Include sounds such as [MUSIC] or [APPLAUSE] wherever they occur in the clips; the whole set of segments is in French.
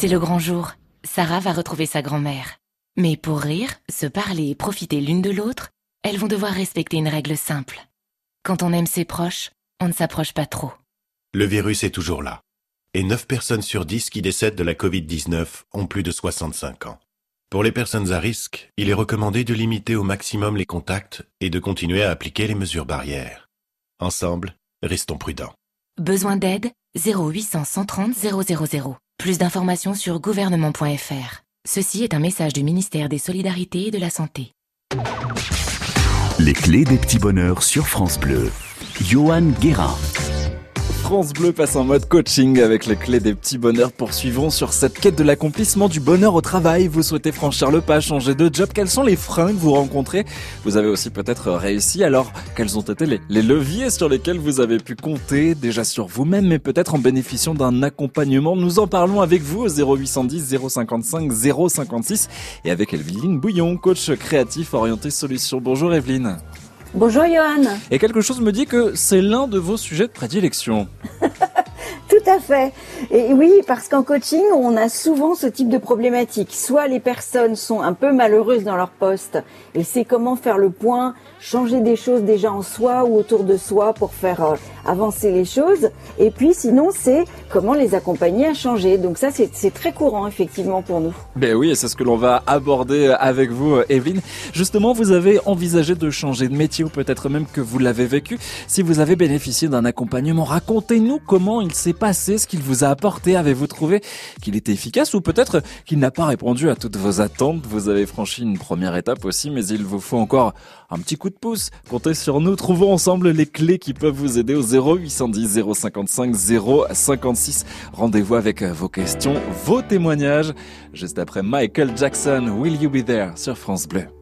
C'est le grand jour. Sarah va retrouver sa grand-mère. Mais pour rire, se parler et profiter l'une de l'autre, elles vont devoir respecter une règle simple. Quand on aime ses proches, on ne s'approche pas trop. Le virus est toujours là. Et 9 personnes sur 10 qui décèdent de la Covid-19 ont plus de 65 ans. Pour les personnes à risque, il est recommandé de limiter au maximum les contacts et de continuer à appliquer les mesures barrières. Ensemble, restons prudents. Besoin d'aide? 0800 130 000. Plus d'informations sur gouvernement.fr. Ceci est un message du ministère des Solidarités et de la Santé. Les clés des petits bonheurs sur France Bleu. Johan Guérin. France Bleu passe en mode coaching avec les clés des petits bonheurs. Poursuivons sur cette quête de l'accomplissement du bonheur au travail. Vous souhaitez franchir le pas, changer de job. Quels sont les freins que vous rencontrez? Vous avez aussi peut-être réussi. Alors, quels ont été les, les leviers sur lesquels vous avez pu compter déjà sur vous-même, mais peut-être en bénéficiant d'un accompagnement? Nous en parlons avec vous au 0810 055 056 et avec Evelyne Bouillon, coach créatif orienté solutions. Bonjour Evelyne. Bonjour Johan. Et quelque chose me dit que c'est l'un de vos sujets de prédilection. [LAUGHS] Tout à fait. Et oui, parce qu'en coaching, on a souvent ce type de problématique. Soit les personnes sont un peu malheureuses dans leur poste et c'est comment faire le point, changer des choses déjà en soi ou autour de soi pour faire euh, avancer les choses. Et puis sinon, c'est comment les accompagner à changer. Donc ça, c'est très courant effectivement pour nous. Ben oui, et c'est ce que l'on va aborder avec vous, Evelyne. Justement, vous avez envisagé de changer de métier ou peut-être même que vous l'avez vécu. Si vous avez bénéficié d'un accompagnement, racontez-nous comment il s'est passé, ce qu'il vous a apporté. Avez-vous trouvé qu'il était efficace ou peut-être qu'il n'a pas répondu à toutes vos attentes? Vous avez franchi une première étape aussi, mais il vous faut encore un petit coup de pouce. Comptez sur nous. Trouvons ensemble les clés qui peuvent vous aider au 0810 055 056. Rendez-vous avec vos questions, vos témoignages. Juste après Michael Jackson, Will You Be There sur France Bleu.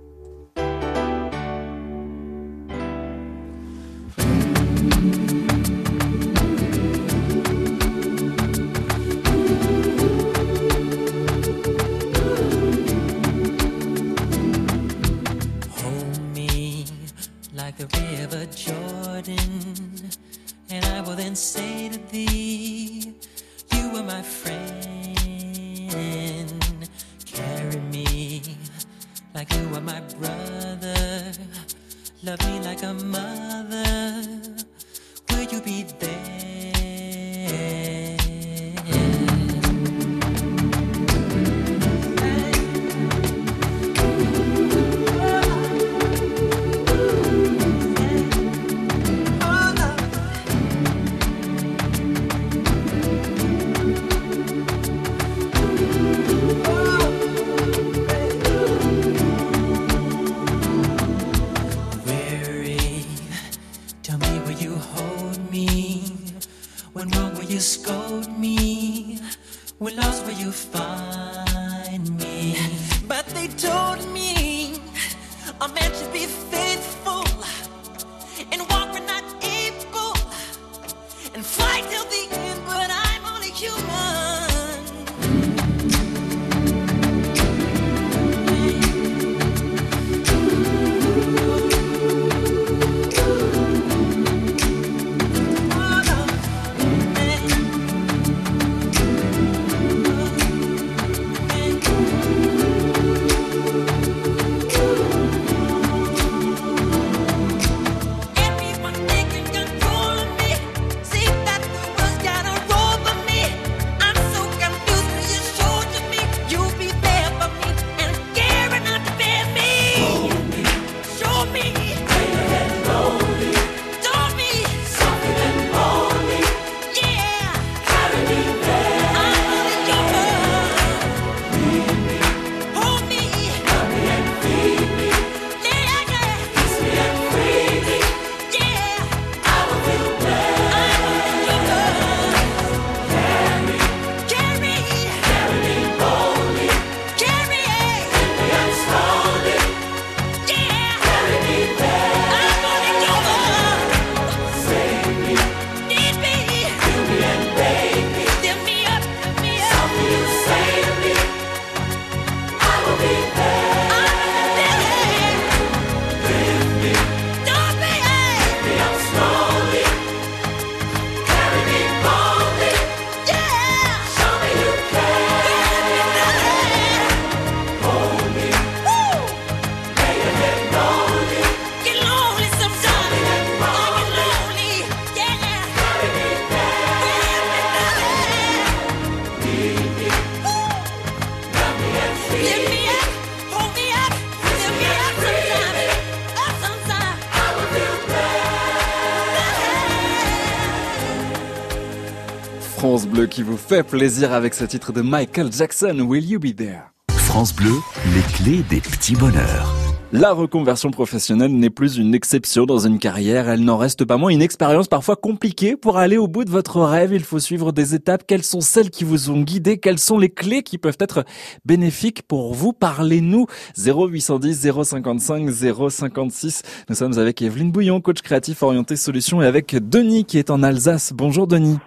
Bleu qui vous fait plaisir avec ce titre de Michael Jackson, Will You Be There? France Bleu, les clés des petits bonheurs. La reconversion professionnelle n'est plus une exception dans une carrière, elle n'en reste pas moins une expérience parfois compliquée. Pour aller au bout de votre rêve, il faut suivre des étapes. Quelles sont celles qui vous ont guidé? Quelles sont les clés qui peuvent être bénéfiques pour vous? Parlez-nous 0810 055 056. Nous sommes avec Evelyne Bouillon, coach créatif orienté solutions et avec Denis qui est en Alsace. Bonjour Denis.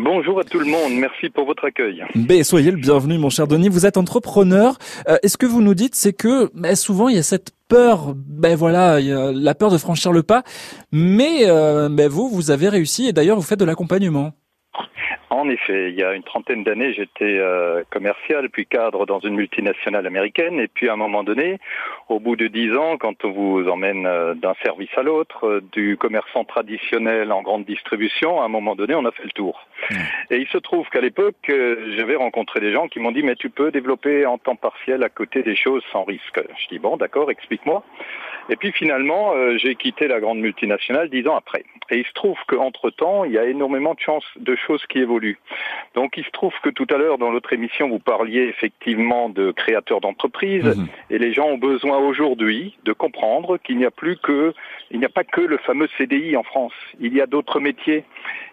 Bonjour à tout le monde, merci pour votre accueil. Ben, soyez le bienvenu mon cher Denis, vous êtes entrepreneur. Euh, est ce que vous nous dites, c'est que ben, souvent il y a cette peur, ben voilà, la peur de franchir le pas, mais euh, ben, vous, vous avez réussi et d'ailleurs vous faites de l'accompagnement. En effet, il y a une trentaine d'années, j'étais euh, commercial, puis cadre dans une multinationale américaine, et puis à un moment donné, au bout de dix ans, quand on vous emmène euh, d'un service à l'autre, euh, du commerçant traditionnel en grande distribution, à un moment donné, on a fait le tour. Mmh. Et il se trouve qu'à l'époque, j'avais rencontré des gens qui m'ont dit, mais tu peux développer en temps partiel à côté des choses sans risque. Je dis, bon, d'accord, explique-moi. Et puis finalement, j'ai quitté la grande multinationale dix ans après. Et il se trouve qu'entre-temps, il y a énormément de, chances, de choses qui évoluent. Donc il se trouve que tout à l'heure, dans l'autre émission, vous parliez effectivement de créateurs d'entreprises, mhm. et les gens ont besoin aujourd'hui de comprendre qu'il n'y a plus que, il n'y a pas que le fameux CDI en France. Il y a d'autres métiers.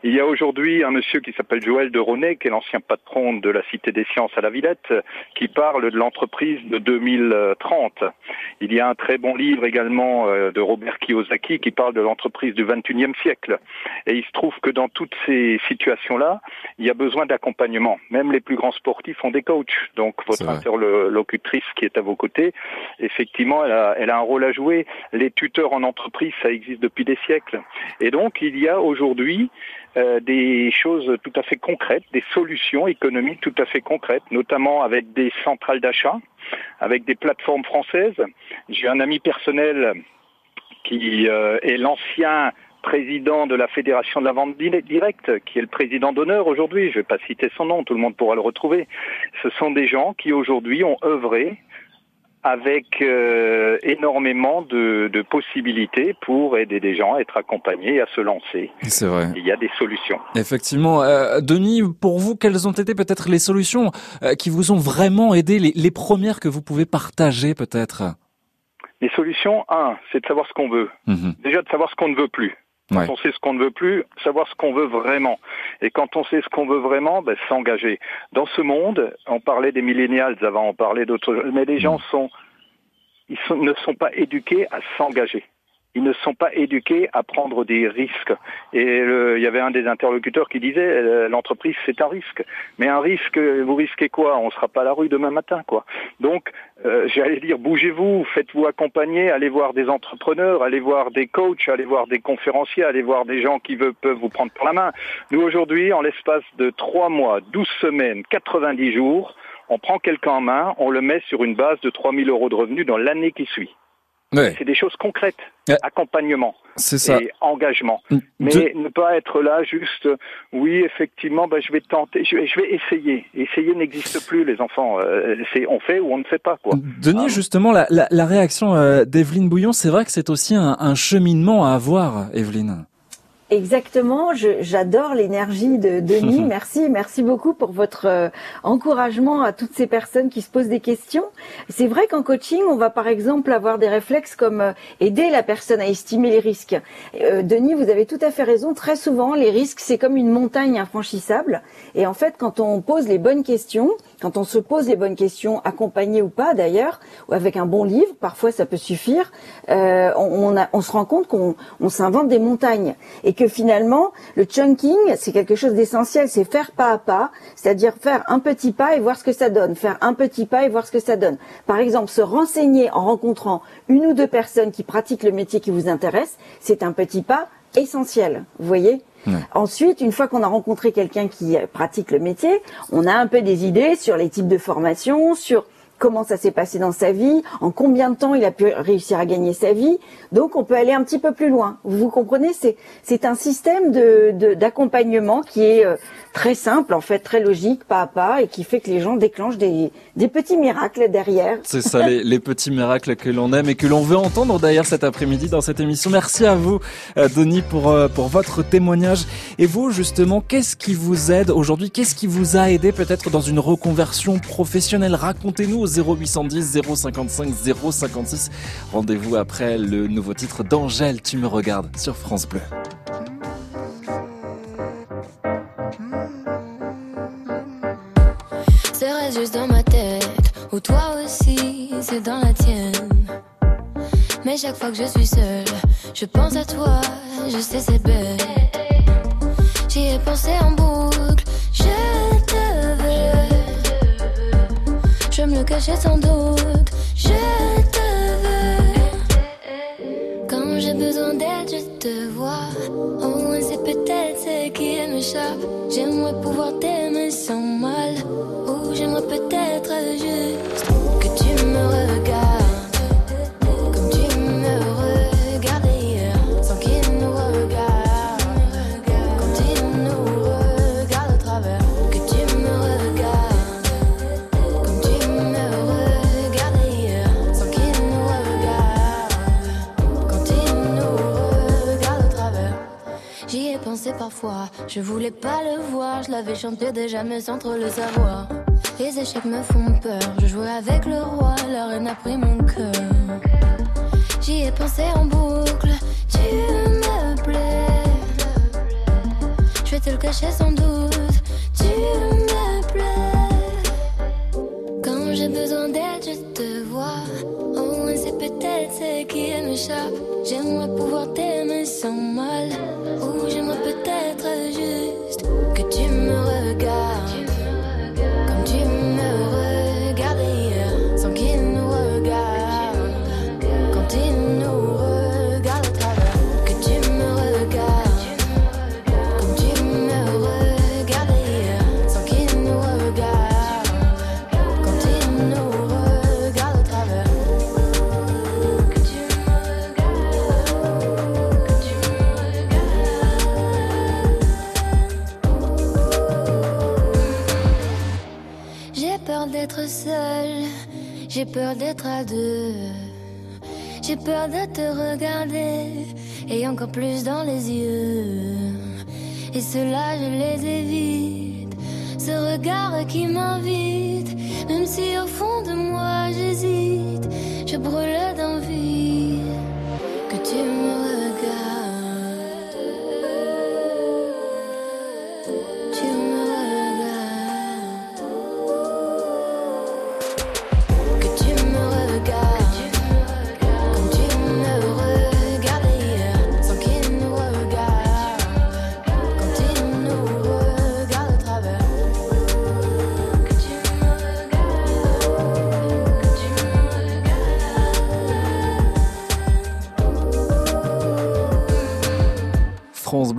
Il y a aujourd'hui un monsieur qui s'appelle Joël de Ronet, qui est l'ancien patron de la Cité des Sciences à la Villette, qui parle de l'entreprise de 2030. Il y a un très bon livre également euh, de Robert Kiyosaki qui parle de l'entreprise du 21e siècle et il se trouve que dans toutes ces situations-là, il y a besoin d'accompagnement. Même les plus grands sportifs ont des coachs. Donc votre interlocutrice qui est à vos côtés, effectivement, elle a, elle a un rôle à jouer. Les tuteurs en entreprise, ça existe depuis des siècles. Et donc il y a aujourd'hui euh, des choses tout à fait concrètes, des solutions économiques tout à fait concrètes, notamment avec des centrales d'achat, avec des plateformes françaises. J'ai un ami personnel qui euh, est l'ancien président de la Fédération de la vente directe, qui est le président d'honneur aujourd'hui, je ne vais pas citer son nom, tout le monde pourra le retrouver. Ce sont des gens qui aujourd'hui ont œuvré avec euh, énormément de, possibilités pour aider des gens à être accompagnés, à se lancer. C'est vrai. Il y a des solutions. Effectivement. Euh, Denis, pour vous, quelles ont été peut-être les solutions euh, qui vous ont vraiment aidé, les, premières que vous pouvez partager peut-être? Les solutions, un, c'est de savoir ce qu'on veut. Mhm. Déjà de savoir ce qu'on ne veut plus. Quand on sait ce qu'on ne veut plus, savoir ce qu'on veut vraiment. Et quand on sait ce qu'on veut vraiment, ben, s'engager. Dans ce monde, on parlait des millénials avant, on parlait d'autres, mais les gens mm. sont, ils ne sont pas éduqués à s'engager ils ne sont pas éduqués à prendre des risques. Et il y avait un des interlocuteurs qui disait euh, l'entreprise c'est un risque. Mais un risque, vous risquez quoi? On ne sera pas à la rue demain matin, quoi. Donc, euh, j'allais dire bougez-vous, faites-vous accompagner, allez voir des entrepreneurs, allez voir des coachs, allez voir des conférenciers, allez voir des gens qui veulent, peuvent vous prendre par la main. Nous aujourd'hui, en l'espace de trois mois, 12 semaines, 90 jours, on prend quelqu'un en main, on le met sur une base de 3000 euros de revenus dans l'année qui suit. C'est des choses concrètes, accompagnement et engagement. Mm. Mais ne pas être là juste, oui, effectivement, bah, je vais tenter, je vais, essayer. Essayer n'existe plus, les enfants. Euh, c'est on fait ou on ne fait pas, quoi. Denis, ah. justement, la, la, réaction euh, d'Evelyne Bouillon, c'est vrai que c'est aussi un, un cheminement à avoir, Evelyne. Exactement, j'adore l'énergie de Denis. [LAUGHS] merci, merci beaucoup pour votre euh, encouragement à toutes ces personnes qui se posent des questions. C'est vrai qu'en coaching, on va par exemple avoir des réflexes comme euh, aider la personne à estimer les risques. Euh, Denis, vous avez tout à fait raison. Très souvent, les risques, c'est comme une montagne infranchissable. Et en fait, quand on pose les bonnes questions, quand on se pose les bonnes questions, accompagné ou pas d'ailleurs, ou avec un bon livre, parfois ça peut suffire, on, on, on se rend compte qu'on s'invente des montagnes. Et que finalement, le chunking, c'est quelque chose d'essentiel, c'est faire pas à pas, c'est-à-dire faire un petit pas et voir ce que ça donne, faire un petit pas et voir ce que ça donne. Par exemple, se renseigner en rencontrant une ou deux personnes qui pratiquent le métier qui vous intéresse, c'est un petit pas essentiel, vous voyez? Ensuite, une fois qu'on a rencontré quelqu'un qui pratique le métier, on a un peu des idées sur les types de formation, sur comment ça s'est passé dans sa vie, en combien de temps il a pu réussir à gagner sa vie. Donc on peut aller un petit peu plus loin. Vous comprenez, c'est c'est un système de d'accompagnement qui est euh, très simple, en fait, très logique, pas à pas, et qui fait que les gens déclenchent des, des petits miracles derrière. [LAUGHS] C'est ça, les, les, petits miracles que l'on aime et que l'on veut entendre d'ailleurs cet après-midi dans cette émission. Merci à vous, euh, Denis, pour, euh, pour votre témoignage. Et vous, justement, qu'est-ce qui vous aide aujourd'hui? Qu'est-ce qui vous a aidé peut-être dans une reconversion professionnelle? Racontez-nous 0810 055 056. Rendez-vous après le nouveau titre d'Angèle, Tu me regardes sur France Bleu. juste dans ma tête, ou toi aussi, c'est dans la tienne. Mais chaque fois que je suis seule, je pense à toi, je sais c'est bête. J'y ai pensé en boucle, je Le cachais sans doute, je te veux. Quand j'ai besoin d'aide, je te vois. Au moins c'est peut-être ce qui m'échappe. J'aimerais pouvoir t'aimer sans mal j'aimerais peut-être juste que tu me regardes Je voulais pas le voir, je l'avais chanté déjà, mais sans trop le savoir. Les échecs me font peur. Je jouais avec le roi, la reine a pris mon cœur. J'y ai pensé en boucle. Tu me plais. Je vais te le cacher sans doute. Tu me plais. Quand j'ai besoin d'aide, je te vois. Moins c'est peut-être ce qui m'échappe. J'aimerais pouvoir t'aimer sans mal. Ou j'aimerais peut-être juste J'ai peur d'être à deux. J'ai peur de te regarder et encore plus dans les yeux. Et cela, je les évite. Ce regard qui m'invite, même si au fond de moi j'hésite, je brûle d'envie que tu me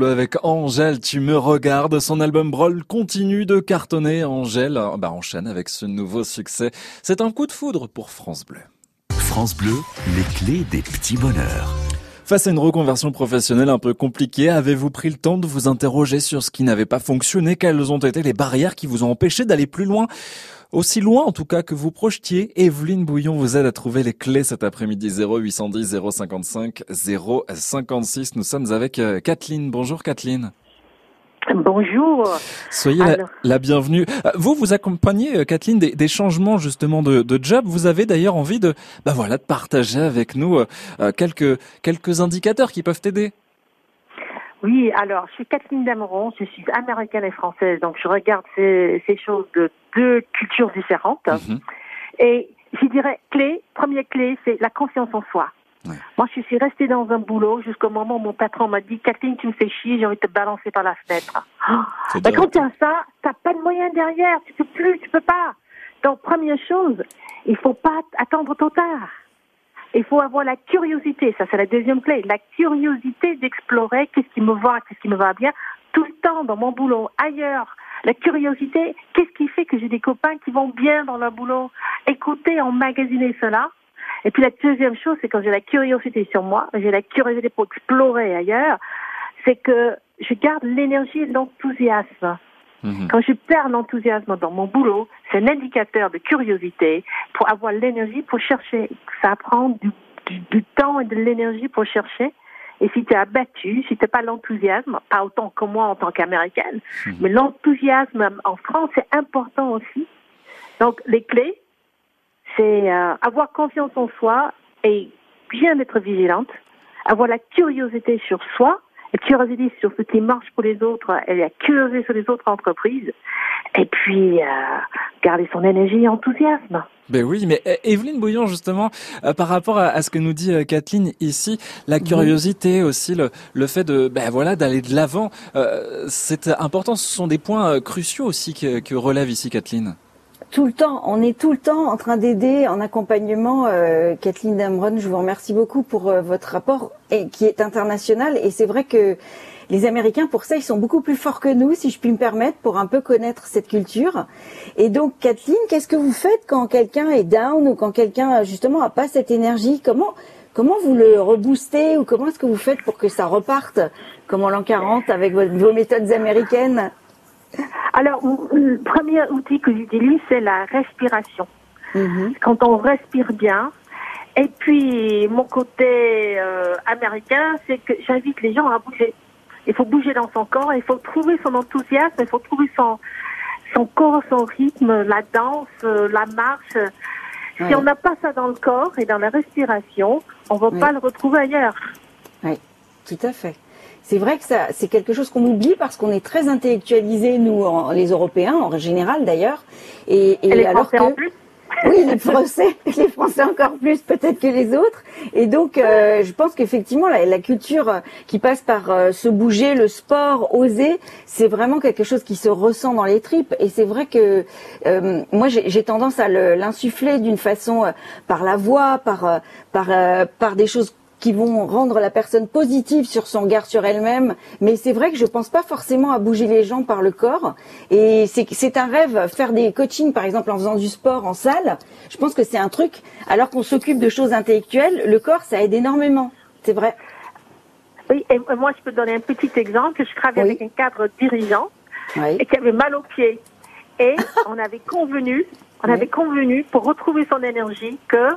avec Angèle, tu me regardes. Son album Brawl continue de cartonner. Angèle euh, bah, enchaîne avec ce nouveau succès. C'est un coup de foudre pour France Bleu. France Bleu, les clés des petits bonheurs. Face à une reconversion professionnelle un peu compliquée, avez-vous pris le temps de vous interroger sur ce qui n'avait pas fonctionné? Quelles ont été les barrières qui vous ont empêché d'aller plus loin? Aussi loin en tout cas que vous projetiez, Evelyne Bouillon vous aide à trouver les clés cet après-midi 0810 055 056. Nous sommes avec euh, Kathleen. Bonjour Kathleen. Bonjour. Soyez la, bienvenue. Euh, vous, vous accompagnez, euh, Kathleen, des, changements justement de, job. Vous avez d'ailleurs envie de, bah voilà, de partager avec nous quelques quelques indicateurs qui peuvent aider. Oui, alors je suis Kathleen Dameron, je suis américaine et française, donc je regarde ces, ces choses de deux cultures différentes. Mhm. Et je dirais clé, première clé, c'est la confiance en soi. Moi, je suis restée dans un boulot jusqu'au moment où mon patron m'a dit Kathleen, tu me fais chier, j'ai envie de te balancer par la fenêtre. Oh, quand tu as ça, t'as pas de moyen derrière, tu peux plus, tu peux pas. Donc, première chose, il faut pas attendre trop tard. Il faut avoir la curiosité, ça c'est la deuxième clé, la curiosité d'explorer qu'est-ce qui me va, qu'est-ce qui me va bien, tout le temps dans mon boulot, ailleurs, La curiosité, qu'est-ce qui fait que j'ai des copains qui vont bien dans leur boulot? Écouter, emmagasiner cela. Et puis la deuxième chose, c'est quand j'ai la curiosité sur moi, j'ai la curiosité pour explorer ailleurs, c'est que je garde l'énergie et l'enthousiasme. Mhm. Quand je perds l'enthousiasme dans mon boulot, c'est un indicateur de curiosité pour avoir l'énergie pour chercher. Ça prend du, du, temps et de l'énergie pour chercher. Et si tu es abattu, si tu n'as pas l'enthousiasme, pas autant que moi en tant qu'américaine, mhm. mais l'enthousiasme en France, c'est important aussi. Donc, les clés, c'est euh, avoir confiance en soi et bien être vigilante, avoir la curiosité sur soi, la curiosité sur ce qui marche pour les autres et la curiosité sur les autres entreprises, et puis euh, garder son énergie et enthousiasme. Ben oui, mais euh, Evelyne Bouillon, justement, euh, par rapport à, ce que nous dit Kathleen ici, la curiosité aussi, le, le fait de, ben voilà, d'aller de l'avant, c'est important. Ce sont des points cruciaux aussi que, que relève ici Kathleen tout le temps, on est tout le temps en train d'aider en accompagnement. Euh, Kathleen Damron, je vous remercie beaucoup pour euh, votre rapport et, qui est international. Et c'est vrai que les Américains, pour ça, ils sont beaucoup plus forts que nous, si je puis me permettre, pour un peu connaître cette culture. Et donc, Kathleen, qu'est-ce que vous faites quand quelqu'un est down ou quand quelqu'un, justement, a pas cette énergie? Comment comment vous le reboostez ou comment est-ce que vous faites pour que ça reparte comme en l'an 40 avec vos méthodes américaines? Alors, le premier outil que j'utilise, c'est la respiration. Mhm. Quand on respire bien. Et puis, mon côté euh, américain, c'est que j'invite les gens à bouger. Il faut bouger dans son corps, il faut trouver son enthousiasme, il faut trouver son, son corps, son rythme, la danse, euh, la marche. Si on n'a pas ça dans le corps et dans la respiration, on ne va pas le retrouver ailleurs. Oui, tout à fait c'est vrai que ça, c'est quelque chose qu'on oublie parce qu'on est très intellectualisés, nous, les Européens, en général d'ailleurs. Et, et, les alors Français que, en plus [LAUGHS] oui, les Français, [LAUGHS] les Français encore plus peut-être que les autres. Et donc, euh, je pense qu'effectivement, la, la, culture qui passe par euh, se bouger, le sport, oser, c'est vraiment quelque chose qui se ressent dans les tripes. Et c'est vrai que euh, moi, j'ai tendance à l'insuffler d'une façon par la voix, par par par des choses qui vont rendre la personne positive sur son regard sur elle-même. Mais c'est vrai que je pense pas forcément à bouger les gens par le corps. Et c'est un rêve, faire des coachings, par exemple, en faisant du sport en salle. Je pense que c'est un truc, alors qu'on s'occupe de choses intellectuelles, le corps, ça aide énormément. C'est vrai. Oui, et moi, je peux donner un petit exemple. Je travaillais avec un cadre dirigeant et qui avait mal aux pieds. Et [LAUGHS] on avait convenu, on avait convenu pour retrouver son énergie que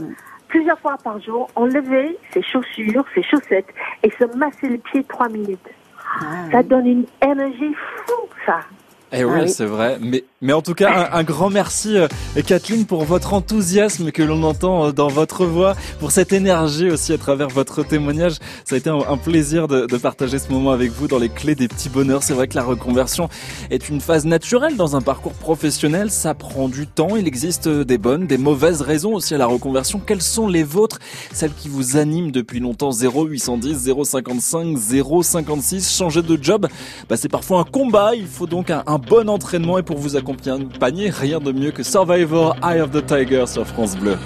plusieurs fois par jour, enlever ses chaussures, ses chaussettes et se masser les pieds trois minutes. Ah ça donne une énergie fou, ça. Eh oui, ah c'est vrai. Mais, mais en tout cas, un, grand merci, euh, Kathleen, pour votre enthousiasme que l'on entend euh, dans votre voix, pour cette énergie aussi à travers votre témoignage. Ça a été un, plaisir de, partager ce moment avec vous dans les clés des petits bonheurs. C'est vrai que la reconversion est une phase naturelle dans un parcours professionnel. Ça prend du temps. Il existe des bonnes, des mauvaises raisons aussi à la reconversion. Quelles sont les vôtres? Celles qui vous animent depuis longtemps? 0810, 055, 056. Changer de job, bah, c'est parfois un combat. Il faut donc un, un bon entraînement et pour vous accompagner, rien de mieux que Survivor Eye of the Tiger sur France Bleu.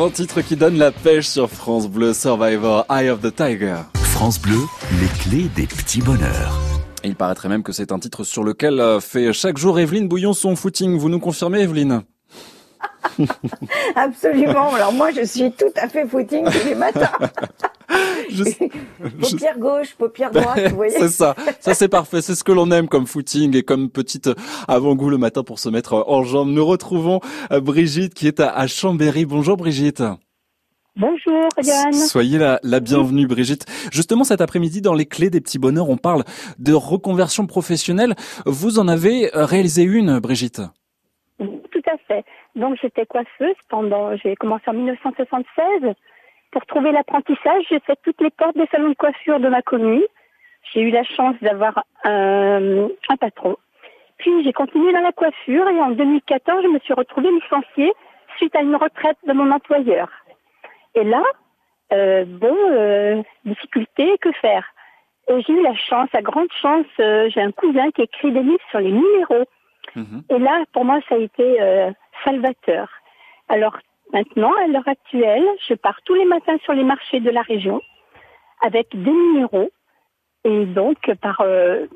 Un titre qui donne la pêche sur France Bleu Survivor, Eye of the Tiger. France Bleu, les clés des petits bonheurs. Il paraîtrait même que c'est un titre sur lequel euh, fait chaque jour Evelyne Bouillon son footing. Vous nous confirmez, Evelyne? [LAUGHS] Absolument. Alors moi, je suis tout à fait footing tous les matins. [LAUGHS] [LAUGHS] [LAUGHS] paupière gauche, paupière droite, vous voyez. c'est ça. Ça, c'est parfait. C'est ce que l'on aime comme footing et comme petite avant-goût le matin pour se mettre en jambes. Nous retrouvons euh, Brigitte qui est à Chambéry. Bonjour Brigitte. Bonjour Yann. Soyez la, la bienvenue Brigitte. Justement cet après-midi dans les clés des petits bonheurs, on parle de reconversion professionnelle. Vous en avez réalisé une Brigitte? Tout à fait. Donc j'étais coiffeuse pendant, j'ai commencé en 1976. Pour trouver l'apprentissage, j'ai fait toutes les portes des salons de coiffure de ma commune. J'ai eu la chance d'avoir un, un patron. Puis j'ai continué dans la coiffure et en 2014, je me suis retrouvée licenciée suite à une retraite de mon employeur. Et là, euh, bon, euh, difficulté, que faire? Et j'ai eu la chance, la grande chance, euh, j'ai un cousin qui écrit des livres sur les minéraux. Mmh. Et là, pour moi, ça a été euh, salvateur. Alors maintenant, à l'heure actuelle, je pars tous les matins sur les marchés de la région avec des minéraux. Et donc, par euh,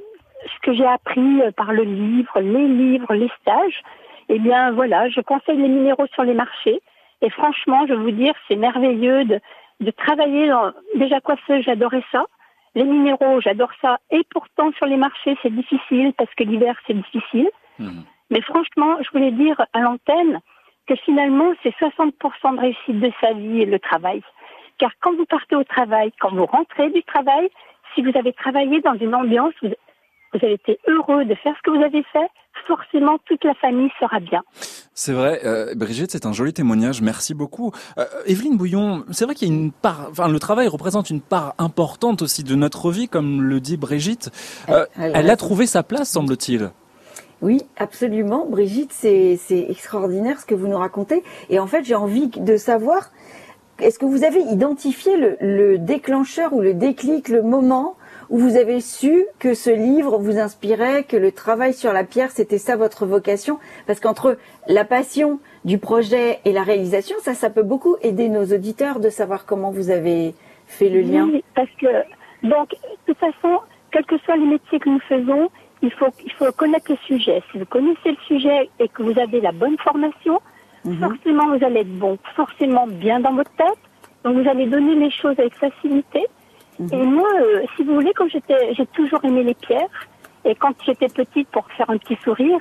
ce que j'ai appris par le livre, les livres, les stages, eh bien voilà, je conseille les minéraux sur les marchés. Et franchement, je veux vous dire, c'est merveilleux de, de travailler dans... Déjà coiffeuse, j'adorais ça. Les minéraux, j'adore ça. Et pourtant, sur les marchés, c'est difficile parce que l'hiver, c'est difficile. Mmh. Mais franchement, je voulais dire à l'antenne que finalement, c'est 60% de réussite de sa vie, le travail. Car quand vous partez au travail, quand vous rentrez du travail, si vous avez travaillé dans une ambiance, vous, vous avez été heureux de faire ce que vous avez fait, forcément toute la famille sera bien. C'est vrai, euh, Brigitte, c'est un joli témoignage. Merci beaucoup. Euh, Evelyne Bouillon, c'est vrai qu'il y a une part, enfin le travail représente une part importante aussi de notre vie, comme le dit Brigitte. Euh, elle, elle a trouvé sa place, semble-t-il. Oui, absolument. Brigitte, c'est extraordinaire ce que vous nous racontez. Et en fait, j'ai envie de savoir, est-ce que vous avez identifié le, le déclencheur ou le déclic, le moment où vous avez su que ce livre vous inspirait, que le travail sur la pierre, c'était ça votre vocation? Parce qu'entre la passion du projet et la réalisation, ça, ça peut beaucoup aider nos auditeurs de savoir comment vous avez fait le lien. Oui, parce que, donc, de toute façon, quels que soient les métiers que nous faisons, il faut, il faut connaître le sujet. Si vous connaissez le sujet et que vous avez la bonne formation, mmh. forcément vous allez être bon, forcément bien dans votre tête. Donc vous allez donner les choses avec facilité. Et moi, euh, si vous voulez, quand j'étais, j'ai toujours aimé les pierres. Et quand j'étais petite, pour faire un petit sourire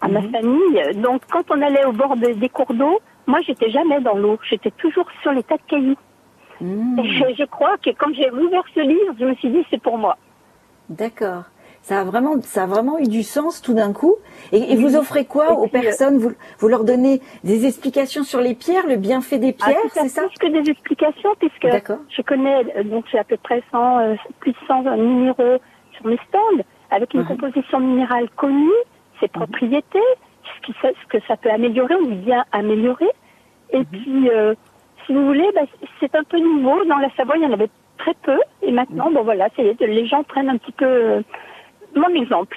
à ma famille, donc quand on allait au bord de, des cours d'eau, moi, j'étais jamais dans l'eau. J'étais toujours sur les tas de cailloux. Et je, je, crois que quand j'ai ouvert ce livre, je me suis dit, c'est pour moi. D'accord. Ça a vraiment, ça a vraiment eu du sens tout d'un coup. Et, et, vous offrez quoi et aux puis, personnes? Vous, vous leur donnez des explications sur les pierres, le bienfait des pierres, ah, c'est ça? Plus que des explications, puisque je connais, donc j'ai à peu près 100, euh, plus de 100 minéraux sur mes stands, avec une Mhm. composition minérale connue, ses propriétés, ce, qui, ce, que ça peut améliorer ou bien améliorer. Et Mhm. puis, euh, si vous voulez, bah, c'est un peu nouveau. Dans la Savoie, il y en avait très peu. Et maintenant, Mhm. bon voilà, les gens prennent un petit peu euh, mon exemple.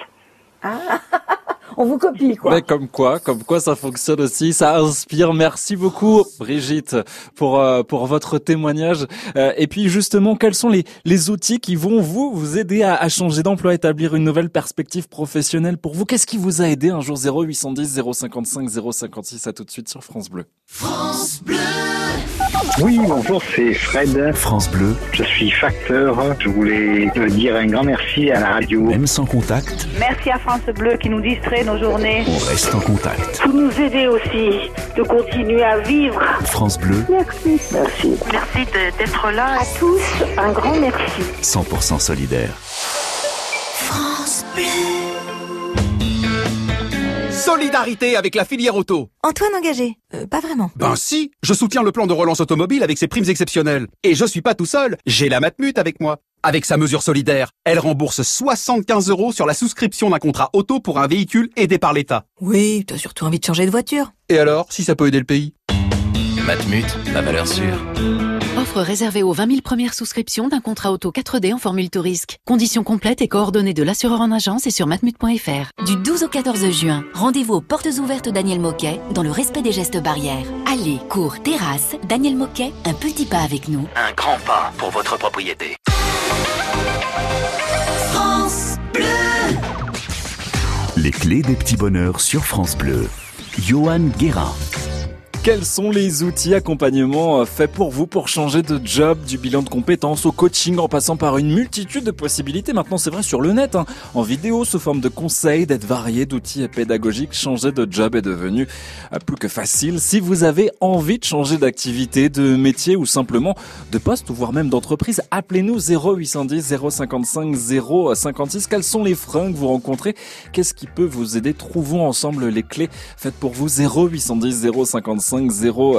Ah, [LAUGHS] on vous copie quoi. Mais comme quoi, comme quoi ça fonctionne aussi, ça inspire. Merci beaucoup Brigitte pour euh, pour votre témoignage. Euh, et puis justement, quels sont les les outils qui vont vous vous aider à, à changer d'emploi, à établir une nouvelle perspective professionnelle pour vous? Qu'est-ce qui vous a aidé un jour? 0810 055 056 à tout de suite sur France Bleu. France Bleu. Oui, bonjour, c'est Fred. France Bleu. Je suis facteur. Je voulais dire un grand merci à la radio. Même sans contact. Merci à France Bleu qui nous distrait nos journées. On reste en contact. Pour nous aider aussi de continuer à vivre. France Bleu. Merci. Merci. Merci d'être là. À tous, un grand merci. 100% solidaire. France Bleu. Solidarité avec la filière auto. Antoine engagé euh, Pas vraiment. Ben si, je soutiens le plan de relance automobile avec ses primes exceptionnelles. Et je suis pas tout seul, j'ai la Matmut avec moi. Avec sa mesure solidaire, elle rembourse 75 euros sur la souscription d'un contrat auto pour un véhicule aidé par l'État. Oui, t'as surtout envie de changer de voiture. Et alors, si ça peut aider le pays? Matmut, la valeur sûre. Offre réservée aux 20 000 premières souscriptions d'un contrat auto 4D en formule risque. Conditions complètes et coordonnées de l'assureur en agence et sur matmut.fr. Du 12 au 14 juin, rendez-vous aux portes ouvertes Daniel Moquet dans le respect des gestes barrières. Allez, cours, terrasse, Daniel Moquet, un petit pas avec nous. Un grand pas pour votre propriété. France Bleu. Les clés des petits bonheurs sur France Bleu. Johan Guérin. Quels sont les outils accompagnement euh, faits pour vous pour changer de job, du bilan de compétences au coaching en passant par une multitude de possibilités Maintenant c'est vrai sur le net, hein. en vidéo sous forme de conseils, d'aides variées, d'outils pédagogiques, changer de job est devenu euh, plus que facile. Si vous avez envie de changer d'activité, de métier ou simplement de poste ou voire même d'entreprise, appelez-nous 0810 055 056. Quels sont les freins que vous rencontrez? Qu'est-ce qui peut vous aider? Trouvons ensemble les clés faites pour vous 0810 055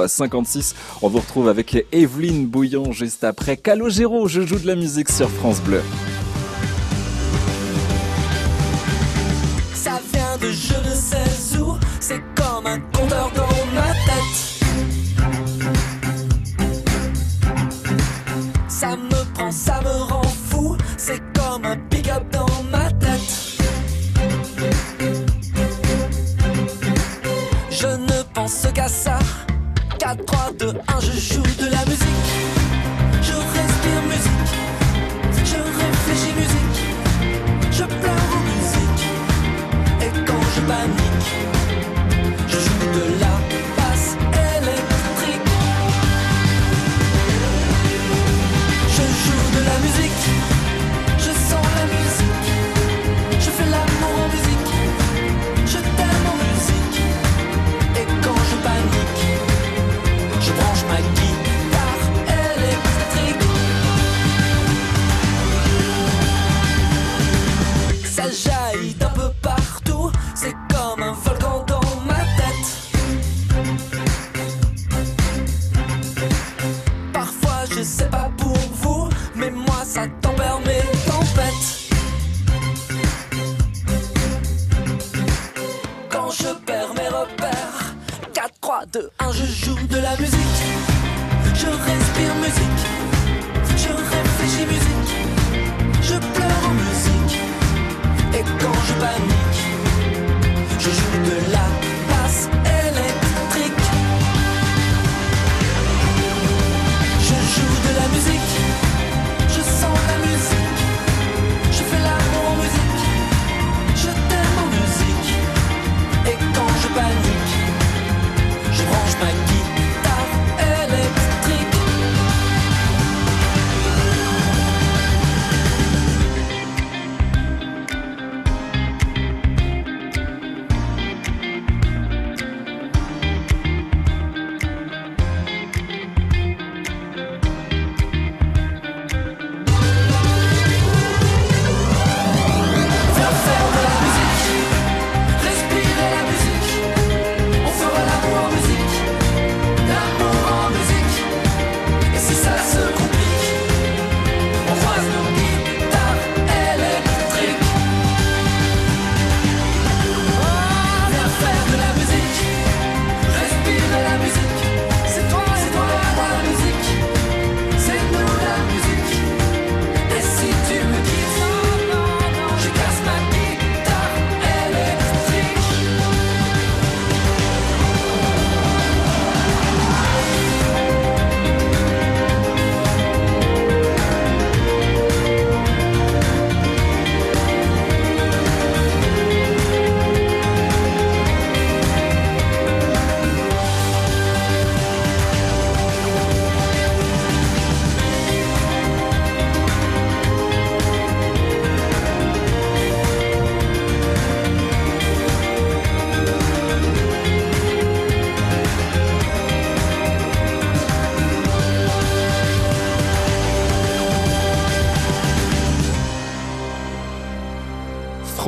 56. On vous retrouve avec Evelyne Bouillon juste après Calogero. Je joue de la musique sur France Bleu. Ça vient de je ne sais où, c'est comme un compteur dans ma tête. Ça me prend, ça me rend fou, c'est comme un pick-up dans ma tête. Je ne pense qu'à ça. 4, 3, 2, 1, je joue de la musique. Je respire musique. Je réfléchis musique. Je pleure en musique. Et quand je panique,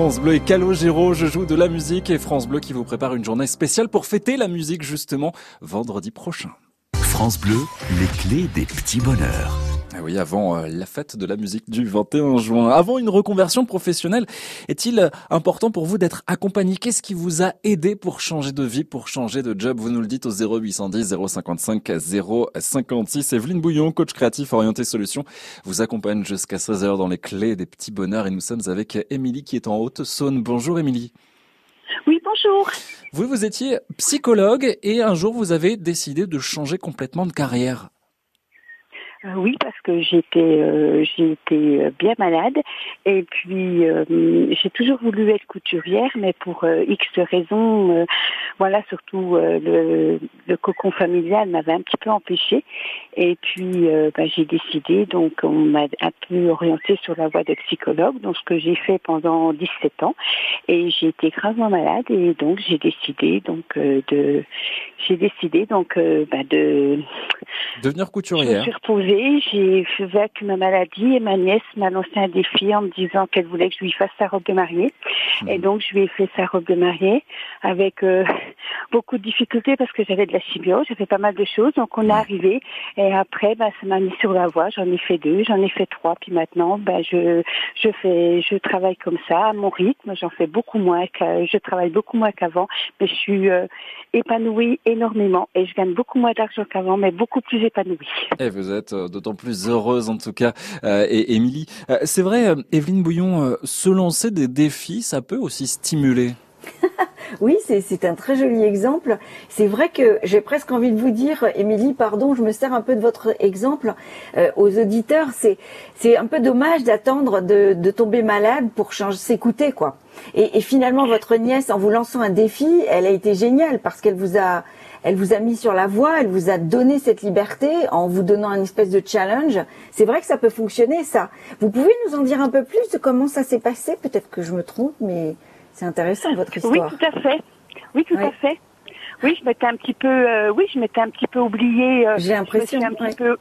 France Bleu et Calogero, je joue de la musique et France Bleu qui vous prépare une journée spéciale pour fêter la musique justement vendredi prochain. France Bleu, les clés des petits bonheurs. Oui, avant euh, la fête de la musique du 21 juin. Avant une reconversion professionnelle, est-il important pour vous d'être accompagné? Qu'est-ce qui vous a aidé pour changer de vie, pour changer de job? Vous nous le dites au 0810 055 056. Evelyne Bouillon, coach créatif orienté solution, vous accompagne jusqu'à 16h dans les clés des petits bonheurs et nous sommes avec Émilie qui est en Haute-Saône. Bonjour Émilie. Oui, bonjour. Vous, vous étiez psychologue et un jour vous avez décidé de changer complètement de carrière. Euh, oui, parce que j'étais euh, euh, bien malade et puis j'ai toujours voulu être couturière, mais pour X raisons, voilà, surtout le, le, cocon familial m'avait un petit peu empêché. Et puis bah, j'ai décidé, donc on m'a un peu orientée sur la voie de psychologue, donc ce que j'ai fait pendant 17 ans. Et j'ai été gravement malade et donc j'ai décidé donc de j'ai décidé donc bah, de devenir couturière. Je me suis reposée, j'ai vécu ma maladie et ma nièce m'a lancé un défi en me disant qu'elle voulait que je lui fasse sa robe de mariée. Mhm. Et donc je lui ai fait sa robe de mariée avec euh, [LAUGHS] beaucoup de difficultés parce que j'avais de la chimio, j'avais pas mal de choses. Donc on est arrivé et après bah, ça m'a mis sur la voie. J'en ai fait deux, j'en ai fait trois, puis maintenant bah, je je fais je travaille comme ça à mon rythme. J'en fais beaucoup moins, je travaille beaucoup moins qu'avant, mais je suis euh, épanouie énormément et je gagne beaucoup moins d'argent qu'avant, mais beaucoup plus épanouie. Et vous êtes euh, d'autant plus heureuse en tout cas. Euh, et Émilie, euh, c'est vrai, Evelyne Bouillon, se lancer des défis, ça peut aussi stimuler. [LAUGHS] oui, c'est un très joli exemple. C'est vrai que j'ai presque envie de vous dire, Émilie, pardon, je me sers un peu de votre exemple aux auditeurs. C'est un peu dommage d'attendre de, de, tomber malade pour s'écouter, quoi. Et, et, finalement, votre nièce, en vous lançant un défi, elle a été géniale parce qu'elle vous a elle vous a mis sur la voie, elle vous a donné cette liberté en vous donnant un espèce de challenge. C'est vrai que ça peut fonctionner, ça. Vous pouvez nous en dire un peu plus de comment ça s'est passé? Peut-être que je me trompe, mais c'est intéressant votre histoire. Oui, tout à fait. Oui, tout à fait. Oui, je m'étais un petit peu, euh, oui, je m'étais un petit peu oubliée. Euh, J'ai l'impression. Un petit peu,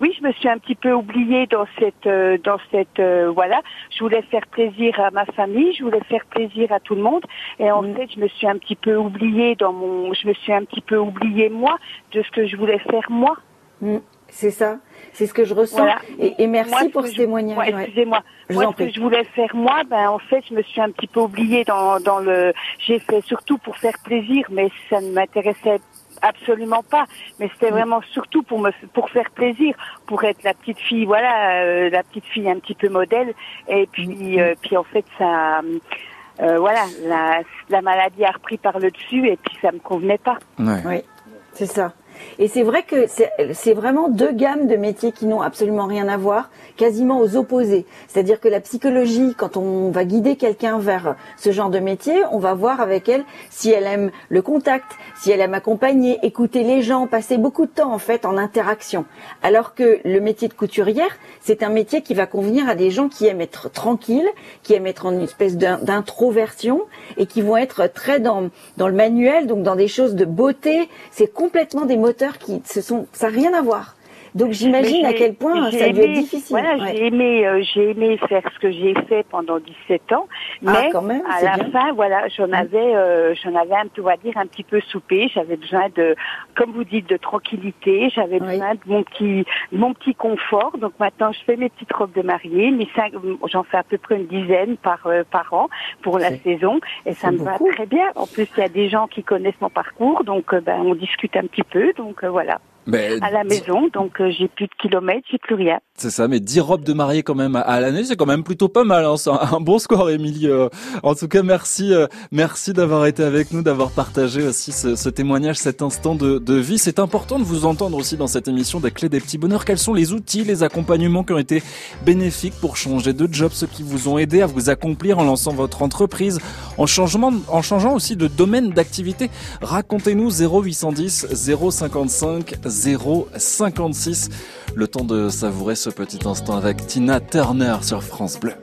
oui, je me suis un petit peu oubliée dans cette, euh, dans cette, euh, voilà. Je voulais faire plaisir à ma famille, je voulais faire plaisir à tout le monde, et en mm. fait, je me suis un petit peu oubliée dans mon, je me suis un petit peu oubliée moi de ce que je voulais faire moi. Mm. C'est ça, c'est ce que je ressens. Et, merci pour ce témoignage. Excusez-moi. Moi, ce que je voulais faire moi, ben en fait, je me suis un petit peu oubliée dans, dans le. J'ai fait surtout pour faire plaisir, mais ça ne m'intéressait absolument pas. Mais c'était vraiment surtout pour me pour faire plaisir, pour être la petite fille, voilà, euh, la petite fille un petit peu modèle. Et puis euh, puis en fait ça. Euh, voilà, la, la maladie a repris par le dessus et puis ça me convenait pas. Oui, c'est ça. Et c'est vrai que c'est vraiment deux gammes de métiers qui n'ont absolument rien à voir, quasiment aux opposés. C'est-à-dire que la psychologie, quand on va guider quelqu'un vers ce genre de métier, on va voir avec elle si elle aime le contact, si elle aime accompagner, écouter les gens, passer beaucoup de temps en fait en interaction. Alors que le métier de couturière, c'est un métier qui va convenir à des gens qui aiment être tranquilles, qui aiment être en une espèce d'introversion et qui vont être très dans, dans le manuel, donc dans des choses de beauté. C'est complètement des moteurs qui se sont, ça n'a rien à voir. Donc j'imagine à quel point ça être difficile. Voilà, j'ai aimé, euh, j'ai aimé faire ce que j'ai fait pendant 17 ans, ah, mais quand même, à la fin, voilà, j'en avais, euh, j'en avais un on va dire, un petit peu soupé. J'avais besoin de, comme vous dites, de tranquillité. J'avais besoin de mon petit, mon petit confort. Donc maintenant, je fais mes petites robes de mariée. Mes cinq, j'en fais à peu près une dizaine par euh, par an pour la saison, et ça me va très bien. En plus, il y a des gens qui connaissent mon parcours, donc ben on discute un petit peu. Donc voilà à la maison, donc euh, j'ai plus de kilomètres, j'ai plus rien. C'est ça, mais 10 robes de mariée quand même à l'année, c'est quand même plutôt pas mal. Hein. C'est un, bon score, Émilie. Euh. en tout cas, merci, euh, merci d'avoir été avec nous, d'avoir partagé aussi ce, témoignage, cet instant de, de vie. C'est important de vous entendre aussi dans cette émission des clés des petits bonheurs. Quels sont les outils, les accompagnements qui ont été bénéfiques pour changer de job, ceux qui vous ont aidé à vous accomplir en lançant votre entreprise, en, changement, en changeant aussi de domaine d'activité? Racontez-nous 0810 055 056. Le temps de savourer ce petit instant avec Tina Turner sur France Bleu.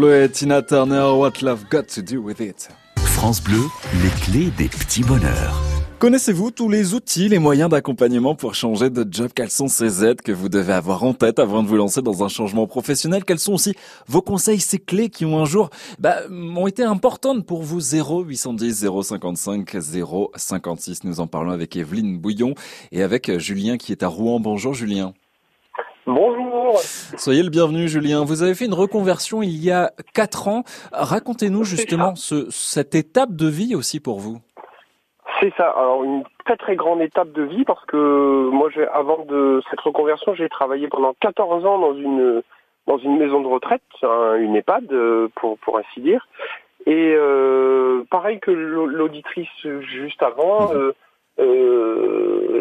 Bleu et Tina Turner, What Love Got to Do With It. France Bleu, les clés des petits bonheurs. Connaissez-vous tous les outils, les moyens d'accompagnement pour changer de job? Quelles sont ces aides que vous devez avoir en tête avant de vous lancer dans un changement professionnel? Quels sont aussi vos conseils, ces clés qui ont un jour bah, ont été importantes pour vous? 0 810 055 056. Nous en parlons avec Evelyne Bouillon et avec Julien qui est à Rouen. Bonjour Julien. Bonjour. Soyez le bienvenu Julien. Vous avez fait une reconversion il y a quatre ans. Racontez-nous justement ce, cette étape de vie aussi pour vous. C'est ça. Alors une très très grande étape de vie parce que moi, avant de cette reconversion, j'ai travaillé pendant 14 ans dans une dans une maison de retraite, un- une EHPAD euh, pour pour ainsi dire. Et euh, pareil que l'au- l'auditrice juste avant, euh, euh,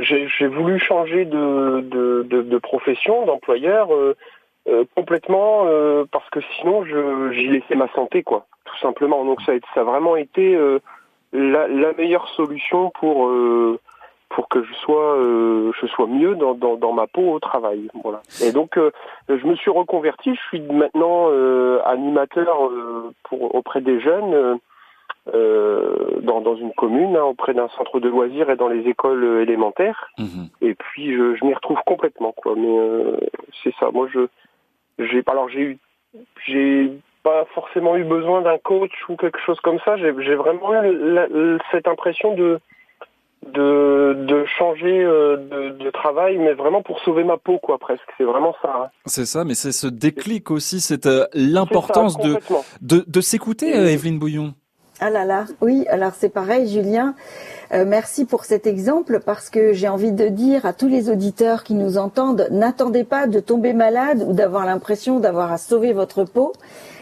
j'ai, j'ai voulu changer de de, de, de profession, d'employeur. euh, euh, complètement euh, parce que sinon j'y laissais ma santé quoi tout simplement donc ça a, ça a vraiment été euh, la, la meilleure solution pour euh, pour que je sois euh, je sois mieux dans, dans, dans ma peau au travail voilà et donc euh, je me suis reconverti je suis maintenant euh, animateur euh, pour auprès des jeunes euh, dans, dans une commune hein, auprès d'un centre de loisirs et dans les écoles euh, élémentaires et puis je, je m'y retrouve complètement quoi. Mais euh, c'est ça. Moi je j'ai alors j'ai eu j'ai pas forcément eu besoin d'un coach ou quelque chose comme ça. J'ai vraiment eu la- la- cette impression de de, de changer euh, de, de travail mais vraiment pour sauver ma peau quoi presque. C'est vraiment ça hein. C'est ça, mais c'est ce déclic aussi, c'est euh, l'importance de, de, de s'écouter, Evelyne Bouillon. Ah là là, oui, alors c'est pareil, Julien. Euh, merci pour cet exemple parce que j'ai envie de dire à tous les auditeurs qui nous entendent, n'attendez pas de tomber malade ou d'avoir l'impression d'avoir à sauver votre peau.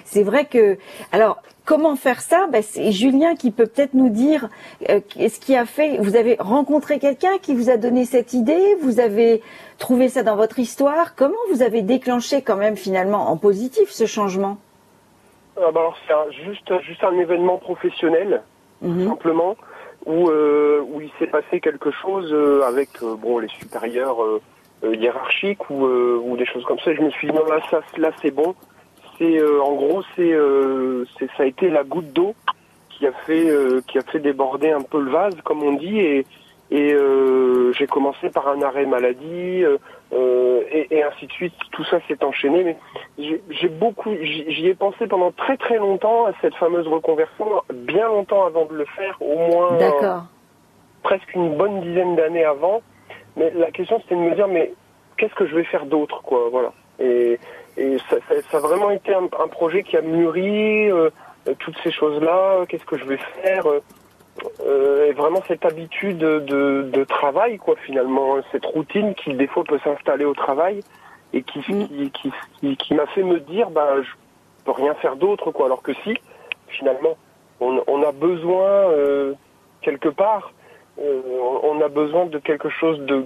C'est vrai que, alors, comment faire ça? Ben, C'est Julien qui peut peut-être nous dire euh, ce qui a fait. Vous avez rencontré quelqu'un qui vous a donné cette idée? Vous avez trouvé ça dans votre histoire? Comment vous avez déclenché quand même finalement en positif ce changement? Ah bah alors c'est un- juste, juste un événement professionnel, Mhm. simplement, où, euh, où il s'est passé quelque chose euh, avec euh, bon les supérieurs euh, euh, hiérarchiques ou, euh, ou des choses comme ça. Et je me suis dit non là ça là c'est bon. C'est euh, en gros c'est euh, c'est ça a été la goutte d'eau qui a fait euh, qui a fait déborder un peu le vase comme on dit et et euh, j'ai commencé par un arrêt maladie euh, euh, et, et ainsi de suite. Tout ça s'est enchaîné, mais j'ai beaucoup, j'y ai pensé pendant très très longtemps à cette fameuse reconversion, bien longtemps avant de le faire, au moins D'accord. presque une bonne dizaine d'années avant. Mais la question c'était de me dire, mais qu'est-ce que je vais faire d'autre, quoi, voilà. Et, et ça, ça- ça a vraiment été un, un projet qui a mûri euh, euh, toutes ces choses-là. Qu'est-ce que je vais faire euh, et vraiment cette habitude de, de travail, quoi, finalement, cette routine qui des fois peut s'installer au travail et qui qui, qui, qui, qui m'a fait me dire, bah, je peux rien faire d'autre, quoi. Alors que si, finalement, on, on a besoin euh, quelque part, euh, on a besoin de quelque chose de,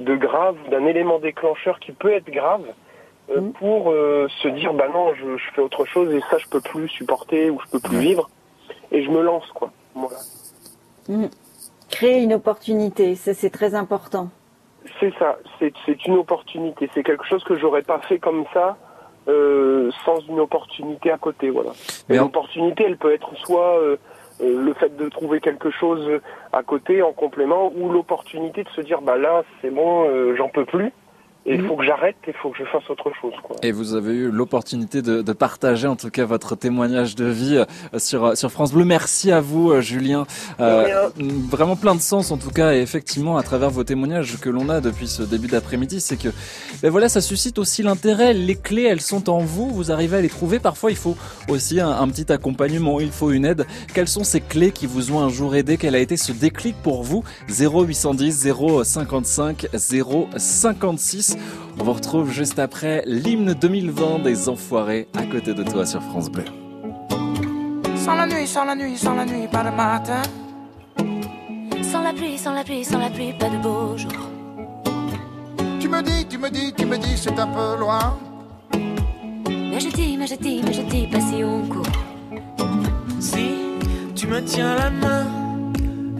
de grave, d'un élément déclencheur qui peut être grave. euh, pour se dire bah non je, je fais autre chose et ça je peux plus supporter ou je peux plus vivre et je me lance quoi Mm. Créer une opportunité, ça c'est très important. C'est ça, c'est une opportunité. C'est quelque chose que j'aurais pas fait comme ça euh, sans une opportunité à côté. Voilà. Et l'opportunité, elle peut être soit euh, euh, le fait de trouver quelque chose à côté en complément, ou l'opportunité de se dire bah là c'est bon, euh, j'en peux plus, et il faut que j'arrête, il faut que je fasse autre chose. Quoi. Et vous avez eu l'opportunité de, de partager en tout cas votre témoignage de vie euh, sur, sur France Bleu. Merci à vous euh, Julien. Euh, vraiment plein de sens en tout cas et effectivement à travers vos témoignages que l'on a depuis ce début d'après-midi, c'est que ben voilà, ça suscite aussi l'intérêt. Les clés, elles sont en vous, vous arrivez à les trouver. Parfois il faut aussi un, un petit accompagnement, il faut une aide. Quelles sont ces clés qui vous ont un jour aidé? Quel a été ce déclic pour vous? 0810 055 056 on vous retrouve juste après l'hymne 2020 des Enfoirés à côté de toi sur France Bleu. Sans la nuit, sans la nuit, sans la nuit, pas de matin. Sans la pluie, sans la pluie, sans la pluie, pas de beau jour. Tu me dis, tu me dis, tu me dis, c'est un peu loin. Mais je dis, mais je dis, mais je dis, pas si on court. Si tu me tiens la main,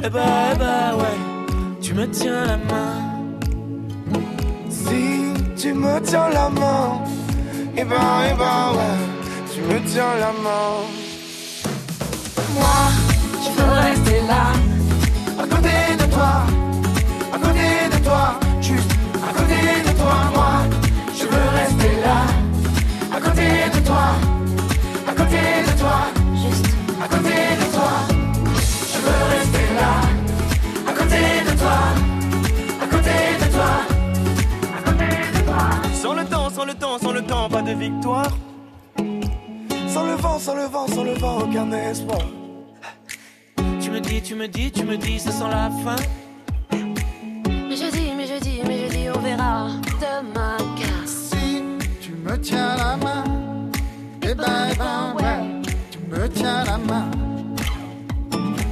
eh bah, eh bah ouais, tu me tiens la main. Si tu me tiens la main, et ben, et ben, ouais, tu me tiens la main. Moi, je veux rester là, à côté de toi, à côté de toi, sans le temps, pas de victoire. Sans le vent, sans le vent, sans le vent, aucun espoir. Tu me dis, tu me dis, tu me dis, ça sent la fin. Mais je dis, mais je dis, mais je dis, on verra demain. Car Si tu me tiens la main, et ben, eh ben, ouais, tu me tiens la main.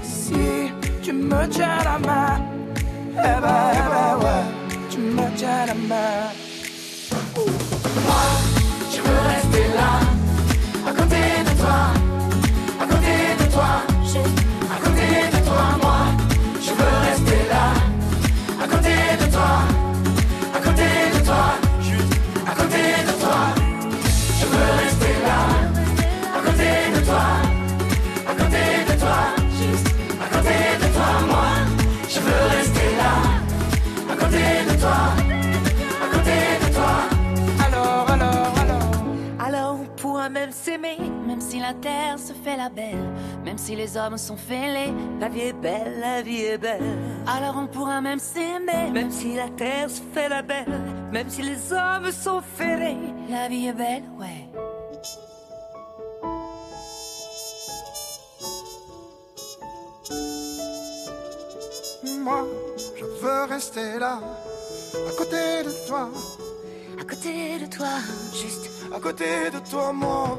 Si tu me tiens la main, eh ben, eh ben, ouais, tu me tiens la main. la terre se fait la belle. Même si les hommes sont fêlés, la vie est belle, la vie est belle. Alors on pourra même s'aimer. Même si la terre se fait la belle, même si les hommes sont fêlés, la vie est belle, ouais. Moi, je veux rester là, à côté de toi. À côté de toi, juste à côté de toi, moi.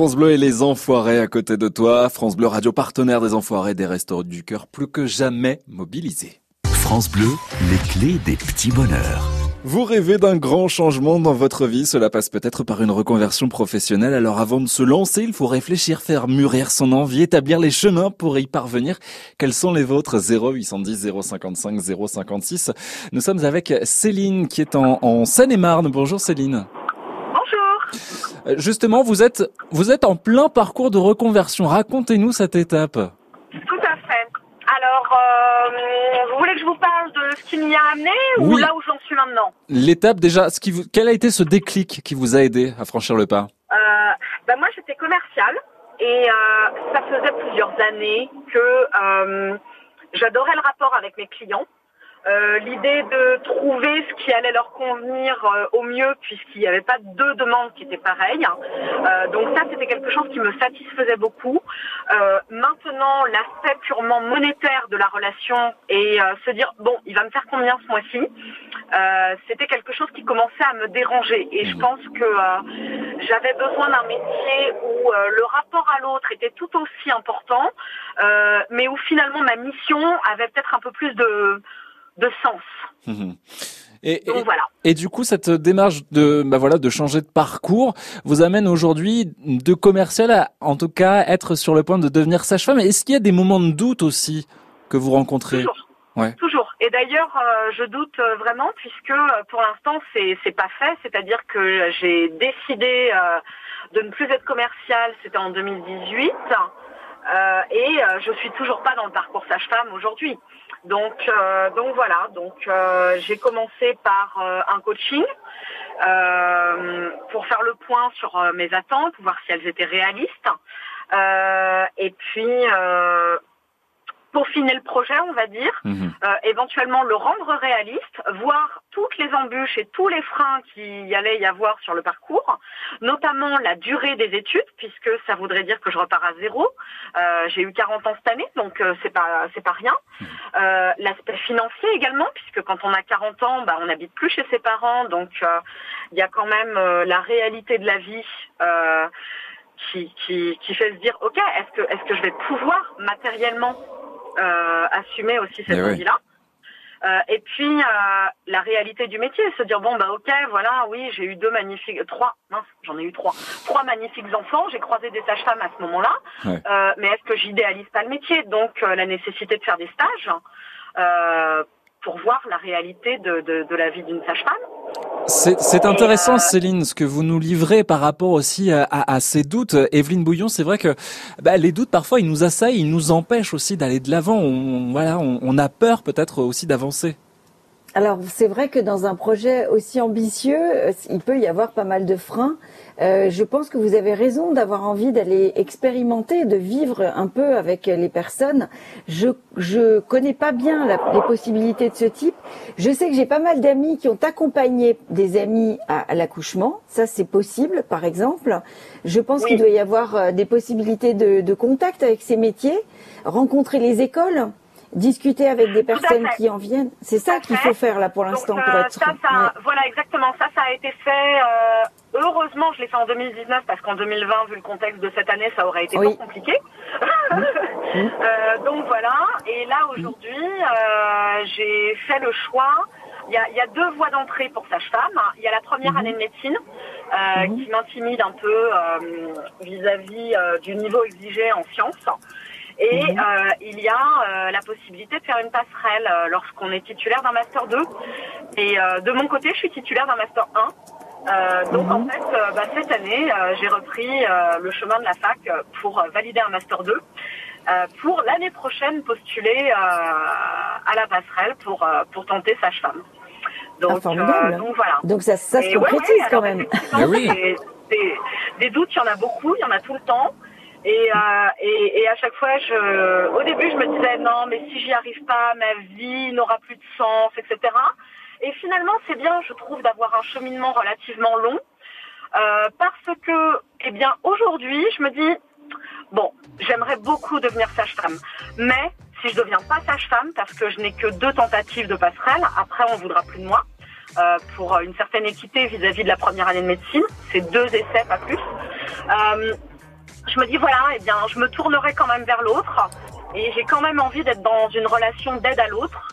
France Bleu et les Enfoirés à côté de toi. France Bleu, radio partenaire des Enfoirés des Restos du Cœur, plus que jamais mobilisé. France Bleu, les clés des petits bonheurs. Vous rêvez d'un grand changement dans votre vie, cela passe peut-être par une reconversion professionnelle, alors avant de se lancer, il faut réfléchir, faire mûrir son envie, établir les chemins pour y parvenir. Quels sont les vôtres? 0810 055 056. Nous sommes avec Céline qui est en, en Seine-et-Marne. Bonjour Céline. Bonjour. Euh, Justement, vous êtes, vous êtes en plein parcours de reconversion. Racontez-nous cette étape. Tout à fait. Alors, euh, vous voulez que je vous parle de ce qui m'y a amené ou là où j'en suis maintenant? L'étape déjà, ce qui vous, quel a été ce déclic qui vous a aidé à franchir le pas? Euh, bah Moi, j'étais commerciale et euh, ça faisait plusieurs années que j'adorais le rapport avec mes clients. Euh, L'idée de trouver ce qui allait leur convenir euh, au mieux puisqu'il n'y avait pas deux demandes qui étaient pareilles. Euh, donc ça, c'était quelque chose qui me satisfaisait beaucoup. Euh, maintenant, l'aspect purement monétaire de la relation et euh, se dire, bon, il va me faire combien ce mois-ci euh, C'était quelque chose qui commençait à me déranger. Et je pense que euh, j'avais besoin d'un métier où euh, le rapport à l'autre était tout aussi important, euh, mais où finalement ma mission avait peut-être un peu plus de, de sens. Mhm. Et, Donc et- voilà. et du coup, cette démarche de, bah voilà, de changer de parcours vous amène aujourd'hui de commercial à, en tout cas, être sur le point de devenir sage-femme. Est-ce qu'il y a des moments de doute aussi que vous rencontrez? Toujours. Ouais. Toujours. Et d'ailleurs, euh, je doute euh, vraiment puisque euh, pour l'instant c'est c'est pas fait. C'est-à-dire que j'ai décidé euh, de ne plus être commerciale. C'était en 2018 euh, et euh, je suis toujours pas dans le parcours sage-femme aujourd'hui. Donc euh, donc voilà. Donc euh, j'ai commencé par euh, un coaching euh, pour faire le point sur mes attentes, voir si elles étaient réalistes. Et puis peaufiner le projet, on va dire, Mhm. euh, éventuellement le rendre réaliste, voir toutes les embûches et tous les freins qu'il y allait y avoir sur le parcours, notamment la durée des études, puisque ça voudrait dire que je repars à zéro. Euh, J'ai eu 40 ans cette année, donc euh, c'est pas c'est pas rien. Euh, L'aspect financier également, puisque quand on a 40 ans, bah, on n'habite plus chez ses parents, donc euh, il y a quand même euh, la réalité de la vie. euh, qui, qui, qui fait se dire ok est-ce que est-ce que je vais pouvoir matériellement assumer aussi cette Eh oui. envie-là. Euh, et puis euh, la réalité du métier, se dire bon bah ok voilà oui j'ai eu deux magnifiques trois mince j'en ai eu trois trois magnifiques enfants j'ai croisé des sages-femmes à ce moment-là Ouais. Euh, mais est-ce que j'idéalise pas le métier? Donc euh, la nécessité de faire des stages euh, pour voir la réalité de, de, de la vie d'une sage-femme C'est c'est intéressant, euh, Céline, ce que vous nous livrez par rapport aussi à, à- à ces doutes. Evelyne Bouillon, c'est vrai que bah, les doutes, parfois, ils nous assaillent, ils nous empêchent aussi d'aller de l'avant. On, voilà, on, on a peur peut-être aussi d'avancer. Alors c'est vrai que dans un projet aussi ambitieux, euh, il peut y avoir pas mal de freins. Euh, je pense que vous avez raison d'avoir envie d'aller expérimenter, de vivre un peu avec les personnes. Je je connais pas bien la- les possibilités de ce type. Je sais que j'ai pas mal d'amis qui ont accompagné des amis à, à l'accouchement. Ça c'est possible, par exemple. Je pense qu'il doit y avoir euh, des possibilités de, de contact avec ces métiers, rencontrer les écoles discuter avec des personnes qui en viennent. C'est ça qu'il faut faire là pour l'instant pour euh, être. ça, ça, Ouais. voilà exactement ça, ça a été fait. euh, heureusement, je l'ai fait en 2019 parce qu'en 2020, vu le contexte de cette année, ça aurait été Oui. compliqué. [LAUGHS] Euh, donc voilà. Et là aujourd'hui, euh, j'ai fait le choix. Il y a, il y a deux voies d'entrée pour sage-femme. Il y a la première année de médecine euh, qui m'intimide un peu euh, vis-à-vis euh, du niveau exigé en sciences. Et euh, il y a euh, la possibilité de faire une passerelle euh, lorsqu'on est titulaire d'un master 2. Et euh, de mon côté, je suis titulaire d'un master 1. Euh, donc en fait, euh, bah, cette année, euh, j'ai repris euh, le chemin de la fac euh, pour valider un master 2, euh, pour l'année prochaine postuler euh, à la passerelle pour euh, pour tenter sage-femme. Donc, Ah, euh, donc voilà. Donc ça, ça se ouais, concrétise ouais, quand même. des, des- des doutes, il y en a beaucoup, il y en a tout le temps. Et, euh, et, et à chaque fois, je, au début, je me disais non, mais si j'y arrive pas, ma vie n'aura plus de sens, etc. Et finalement, c'est bien, je trouve, d'avoir un cheminement relativement long, euh, parce que, eh bien, aujourd'hui, je me dis bon, j'aimerais beaucoup devenir sage-femme, mais si je deviens pas sage-femme, parce que je n'ai que deux tentatives de passerelle, après on voudra plus de moi. euh, pour une certaine équité vis-à-vis de la première année de médecine, c'est deux essais, pas plus. Euh, je me dis voilà, eh bien, je me tournerai quand même vers l'autre, et j'ai quand même envie d'être dans une relation d'aide à l'autre.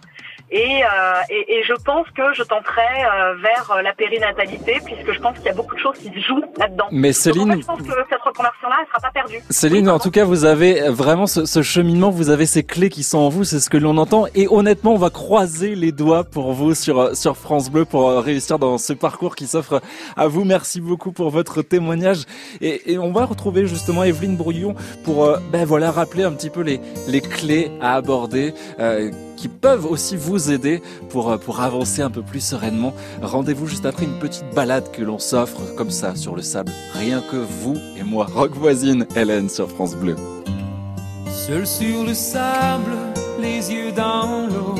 Et, euh, et, et je pense que je tenterai euh, vers euh, la périnatalité, puisque je pense qu'il y a beaucoup de choses qui se jouent là-dedans. Mais Donc, en Céline- fait, je pense que cette reconversion-là, elle sera pas perdue. Céline, en tout cas, vous avez vraiment ce, ce cheminement, vous avez ces clés qui sont en vous, c'est ce que l'on entend. Et honnêtement, on va croiser les doigts pour vous sur, euh, sur France Bleu pour euh, réussir dans ce parcours qui s'offre à vous. Merci beaucoup pour votre témoignage. Et, et on va retrouver justement Evelyne Brouillon pour euh, ben voilà rappeler un petit peu les, les clés à aborder. euh, qui peuvent aussi vous aider pour, euh, pour avancer un peu plus sereinement. Rendez-vous juste après une petite balade que l'on s'offre comme ça sur le sable. Rien que vous et moi. Rock voisine, Hélène sur France Bleu. Seul sur le sable, les yeux dans l'eau.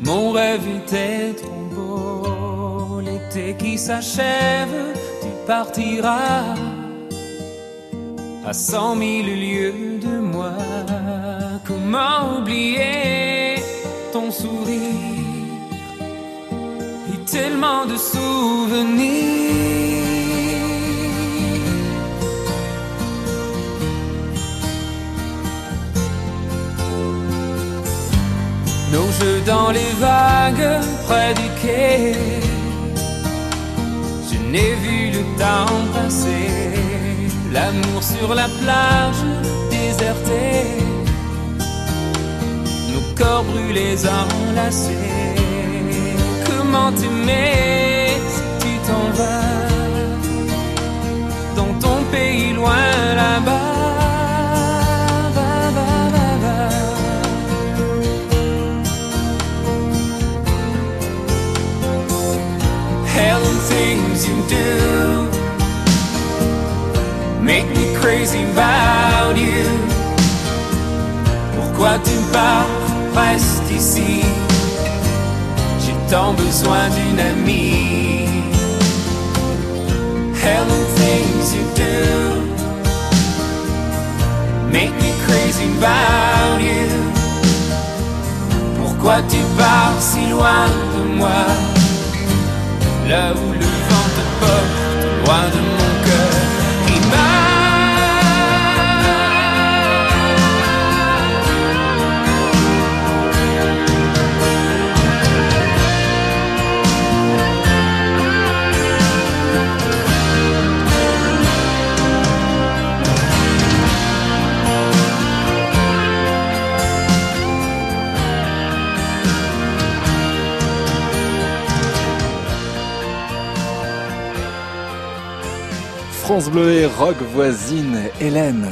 Mon rêve était trop beau. L'été qui s'achève, tu partiras à cent mille lieues de moi. Comment oublier ton sourire et tellement de souvenirs. Nos jeux dans les vagues près du quai. Je n'ai vu le temps passer. L'amour sur la plage désertée. Corps brûlés enlacés. Comment t'aimer si tu t'en vas dans ton pays loin là-bas? Hell things you do make me crazy about you. Pourquoi tu pars, reste ici. J'ai tant besoin d'une amie. Hell things you do make me crazy about you. Pourquoi tu pars si loin de moi? Là où le vent te porte, loin de mon France Bleu et Rock voisine, Hélène.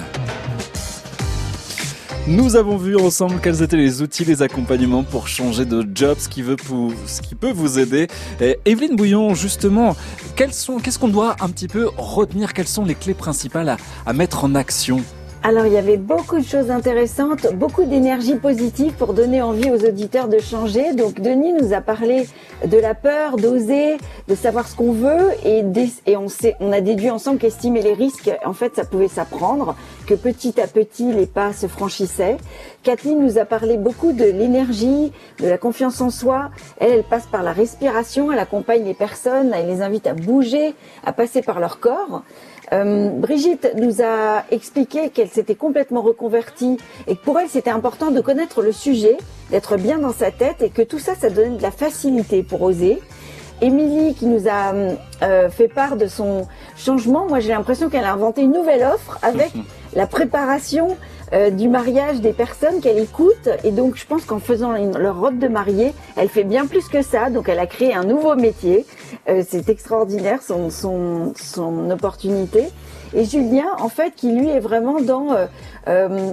Nous avons vu ensemble quels étaient les outils, les accompagnements pour changer de job, ce qui, veut peut vous aider. Et Evelyne Bouillon, justement, qu'est-ce qu'on doit un petit peu retenir? Quelles sont les clés principales à mettre en action? Alors il y avait beaucoup de choses intéressantes, beaucoup d'énergie positive pour donner envie aux auditeurs de changer. Donc Denis nous a parlé de la peur, d'oser, de savoir ce qu'on veut et, on, on a déduit ensemble qu'estimer les risques, en fait ça pouvait s'apprendre, que petit à petit les pas se franchissaient. Kathleen nous a parlé beaucoup de l'énergie, de la confiance en soi. Elle, elle passe par la respiration, elle accompagne les personnes, elle les invite à bouger, à passer par leur corps. Euh, Brigitte nous a expliqué qu'elle s'était complètement reconvertie et que pour elle c'était important de connaître le sujet, d'être bien dans sa tête et que tout ça, ça donnait de la facilité pour oser. Émilie qui nous a euh, fait part de son changement, moi j'ai l'impression qu'elle a inventé une nouvelle offre avec [LAUGHS] la préparation euh, du mariage des personnes qu'elle écoute. Et donc, je pense qu'en faisant une- leur robe de mariée, elle fait bien plus que ça. Donc, elle a créé un nouveau métier. Euh, c'est extraordinaire son, son, son opportunité. Et Julien, en fait, qui lui est vraiment dans euh, euh,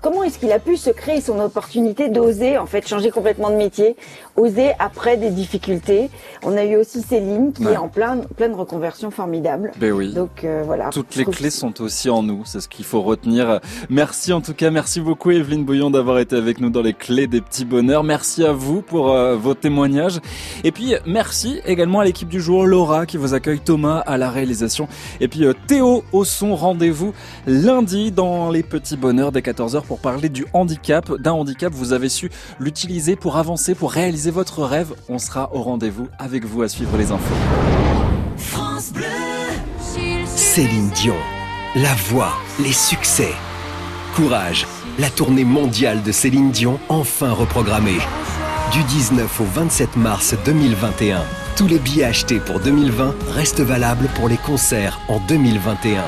comment est-ce qu'il a pu se créer son opportunité d'oser en fait changer complètement de métier, oser après des difficultés? On a eu aussi Céline qui Ouais. est en plein pleine reconversion formidable. Ben oui. Donc euh, voilà. Toutes les clés sont aussi en nous, c'est ce qu'il faut retenir. Merci en tout cas, merci beaucoup Evelyne Bouillon d'avoir été avec nous dans les clés des petits bonheurs. Merci à vous pour euh, vos témoignages. Et puis merci également à l'équipe du jour, Laura qui vous accueille, Thomas à la réalisation. Et puis euh, Théo au son, rendez-vous lundi dans les petits bonheurs dès 14h pour parler du handicap. D'un handicap, vous avez su l'utiliser pour avancer, pour réaliser votre rêve. On sera au rendez-vous avec vous à suivre les infos. France Bleu. Céline Dion, la voix, les succès. Courage, la tournée mondiale de Céline Dion enfin reprogrammée. Du 19 au 27 mars 2021, tous les billets achetés pour 2020 restent valables pour les concerts en 2021.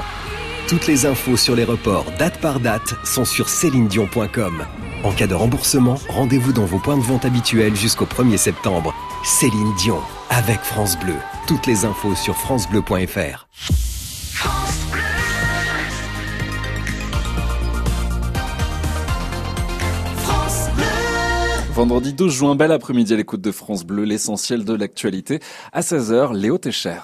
Toutes les infos sur les reports date par date sont sur célinedion.com. En cas de remboursement, rendez-vous dans vos points de vente habituels jusqu'au 1er septembre. Céline Dion, avec France Bleu. Toutes les infos sur francebleu.fr. France Vendredi 12 juin, bel après-midi à l'écoute de France Bleu, l'essentiel de l'actualité. À 16h, Léo Técher.